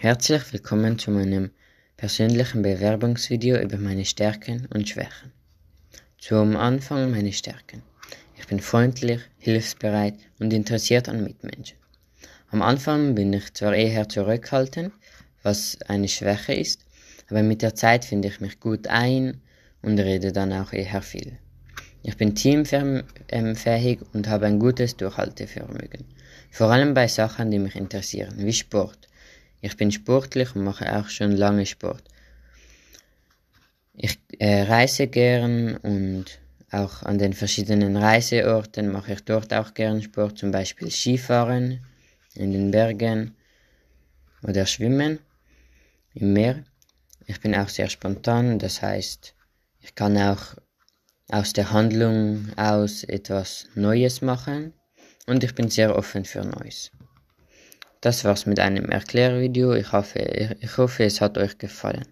Herzlich willkommen zu meinem persönlichen Bewerbungsvideo über meine Stärken und Schwächen. Zum Anfang meine Stärken. Ich bin freundlich, hilfsbereit und interessiert an Mitmenschen. Am Anfang bin ich zwar eher zurückhaltend, was eine Schwäche ist, aber mit der Zeit finde ich mich gut ein und rede dann auch eher viel. Ich bin teamfähig und habe ein gutes Durchhaltevermögen, vor allem bei Sachen, die mich interessieren, wie Sport. Ich bin sportlich und mache auch schon lange Sport. Ich äh, reise gern und auch an den verschiedenen Reiseorten mache ich dort auch gern Sport, zum Beispiel Skifahren in den Bergen oder Schwimmen im Meer. Ich bin auch sehr spontan, das heißt, ich kann auch aus der Handlung aus etwas Neues machen und ich bin sehr offen für Neues. Das war's mit einem Erklärvideo. Ich hoffe, ich hoffe, es hat euch gefallen.